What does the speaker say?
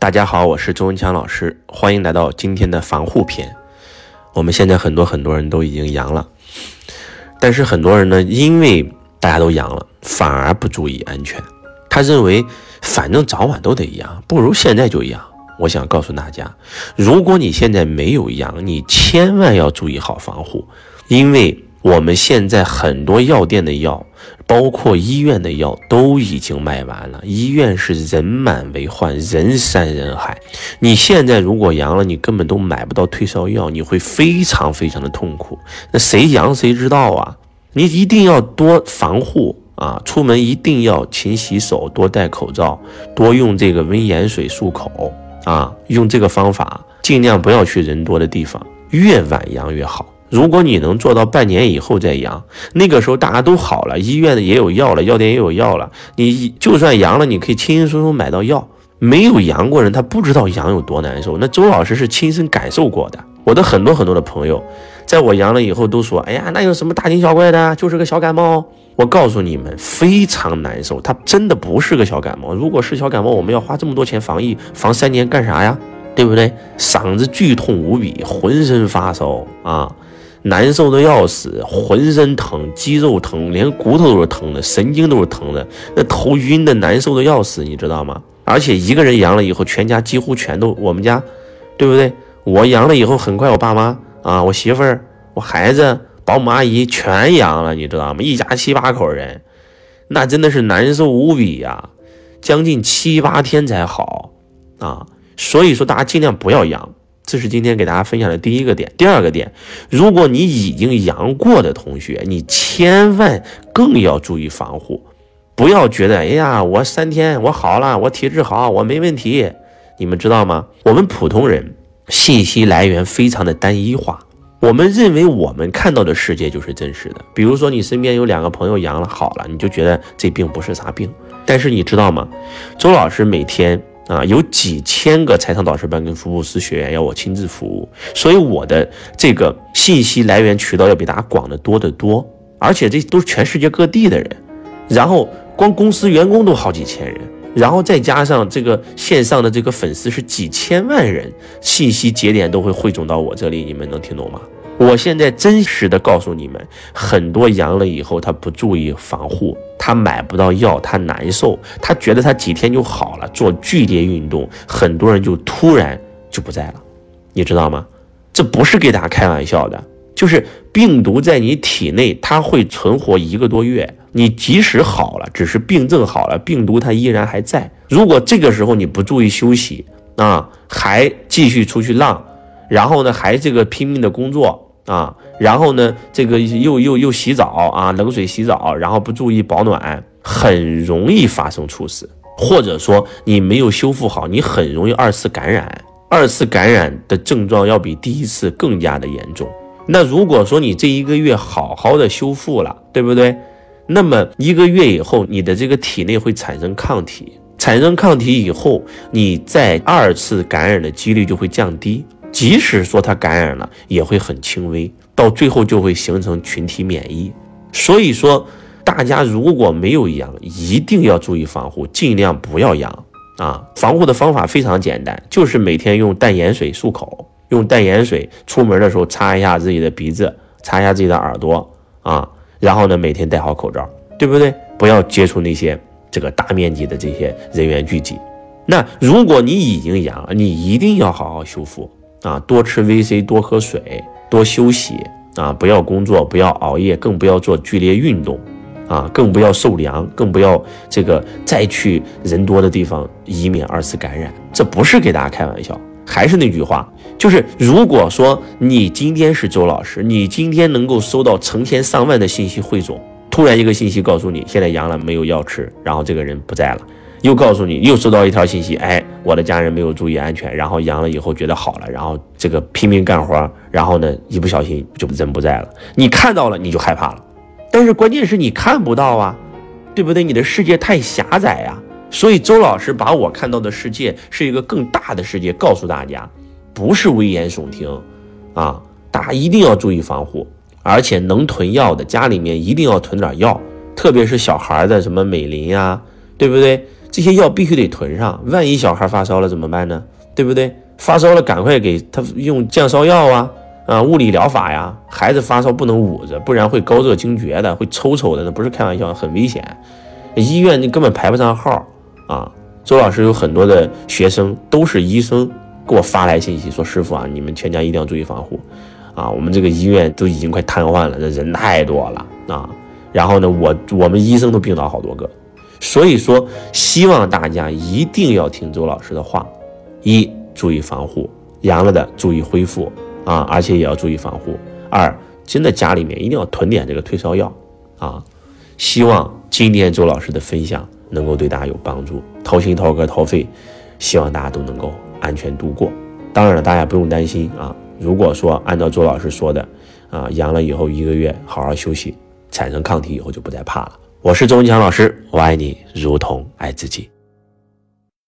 大家好，我是周文强老师，欢迎来到今天的防护篇。我们现在很多很多人都已经阳了，但是很多人呢，因为大家都阳了，反而不注意安全。他认为反正早晚都得阳，不如现在就阳。我想告诉大家，如果你现在没有阳，你千万要注意好防护，因为。我们现在很多药店的药，包括医院的药都已经卖完了。医院是人满为患，人山人海。你现在如果阳了，你根本都买不到退烧药，你会非常非常的痛苦。那谁阳谁知道啊？你一定要多防护啊！出门一定要勤洗手，多戴口罩，多用这个温盐水漱口啊！用这个方法，尽量不要去人多的地方，越晚阳越好。如果你能做到半年以后再阳，那个时候大家都好了，医院也有药了，药店也有药了，你就算阳了，你可以轻轻松松买到药。没有阳过人，他不知道阳有多难受。那周老师是亲身感受过的。我的很多很多的朋友，在我阳了以后都说：“哎呀，那有什么大惊小怪的？就是个小感冒。”我告诉你们，非常难受，它真的不是个小感冒。如果是小感冒，我们要花这么多钱防疫，防三年干啥呀？对不对？嗓子剧痛无比，浑身发烧啊！难受的要死，浑身疼，肌肉疼，连骨头都是疼的，神经都是疼的，那头晕的难受的要死，你知道吗？而且一个人阳了以后，全家几乎全都，我们家，对不对？我阳了以后，很快我爸妈啊，我媳妇儿，我孩子，保姆阿姨全阳了，你知道吗？一家七八口人，那真的是难受无比呀，将近七八天才好啊，所以说大家尽量不要阳。这是今天给大家分享的第一个点。第二个点，如果你已经阳过的同学，你千万更要注意防护，不要觉得哎呀，我三天我好了，我体质好，我没问题。你们知道吗？我们普通人信息来源非常的单一化，我们认为我们看到的世界就是真实的。比如说，你身边有两个朋友阳了好了，你就觉得这病不是啥病。但是你知道吗？周老师每天。啊，有几千个财商导师班跟福布斯学员要我亲自服务，所以我的这个信息来源渠道要比大家广得多得多，而且这都是全世界各地的人，然后光公司员工都好几千人，然后再加上这个线上的这个粉丝是几千万人，信息节点都会汇总到我这里，你们能听懂吗？我现在真实的告诉你们，很多阳了以后他不注意防护，他买不到药，他难受，他觉得他几天就好了，做剧烈运动，很多人就突然就不在了，你知道吗？这不是给大家开玩笑的，就是病毒在你体内，它会存活一个多月，你即使好了，只是病症好了，病毒它依然还在。如果这个时候你不注意休息啊，还继续出去浪，然后呢，还这个拼命的工作。啊，然后呢，这个又又又洗澡啊，冷水洗澡，然后不注意保暖，很容易发生猝死，或者说你没有修复好，你很容易二次感染。二次感染的症状要比第一次更加的严重。那如果说你这一个月好好的修复了，对不对？那么一个月以后，你的这个体内会产生抗体，产生抗体以后，你在二次感染的几率就会降低。即使说他感染了，也会很轻微，到最后就会形成群体免疫。所以说，大家如果没有阳，一定要注意防护，尽量不要阳啊！防护的方法非常简单，就是每天用淡盐水漱口，用淡盐水出门的时候擦一下自己的鼻子，擦一下自己的耳朵啊，然后呢，每天戴好口罩，对不对？不要接触那些这个大面积的这些人员聚集。那如果你已经阳了，你一定要好好修复。啊，多吃 VC，多喝水，多休息啊！不要工作，不要熬夜，更不要做剧烈运动，啊，更不要受凉，更不要这个再去人多的地方，以免二次感染。这不是给大家开玩笑。还是那句话，就是如果说你今天是周老师，你今天能够收到成千上万的信息汇总，突然一个信息告诉你现在阳了，没有药吃，然后这个人不在了。又告诉你，又收到一条信息，哎，我的家人没有注意安全，然后阳了以后觉得好了，然后这个拼命干活，然后呢，一不小心就人不在了。你看到了，你就害怕了，但是关键是你看不到啊，对不对？你的世界太狭窄呀。所以周老师把我看到的世界是一个更大的世界，告诉大家，不是危言耸听啊，大家一定要注意防护，而且能囤药的家里面一定要囤点药，特别是小孩的什么美林呀，对不对？这些药必须得囤上，万一小孩发烧了怎么办呢？对不对？发烧了赶快给他用降烧药啊，啊，物理疗法呀。孩子发烧不能捂着，不然会高热惊厥的，会抽抽的，那不是开玩笑，很危险。医院你根本排不上号啊。周老师有很多的学生都是医生给我发来信息说：“师傅啊，你们全家一定要注意防护啊！我们这个医院都已经快瘫痪了，这人太多了啊。然后呢，我我们医生都病倒好多个。所以说，希望大家一定要听周老师的话，一注意防护，阳了的注意恢复啊，而且也要注意防护。二，真的家里面一定要囤点这个退烧药啊。希望今天周老师的分享。”能够对大家有帮助，掏心掏肝掏肺，希望大家都能够安全度过。当然了，大家不用担心啊。如果说按照周老师说的，啊，阳了以后一个月好好休息，产生抗体以后就不再怕了。我是周文强老师，我爱你如同爱自己。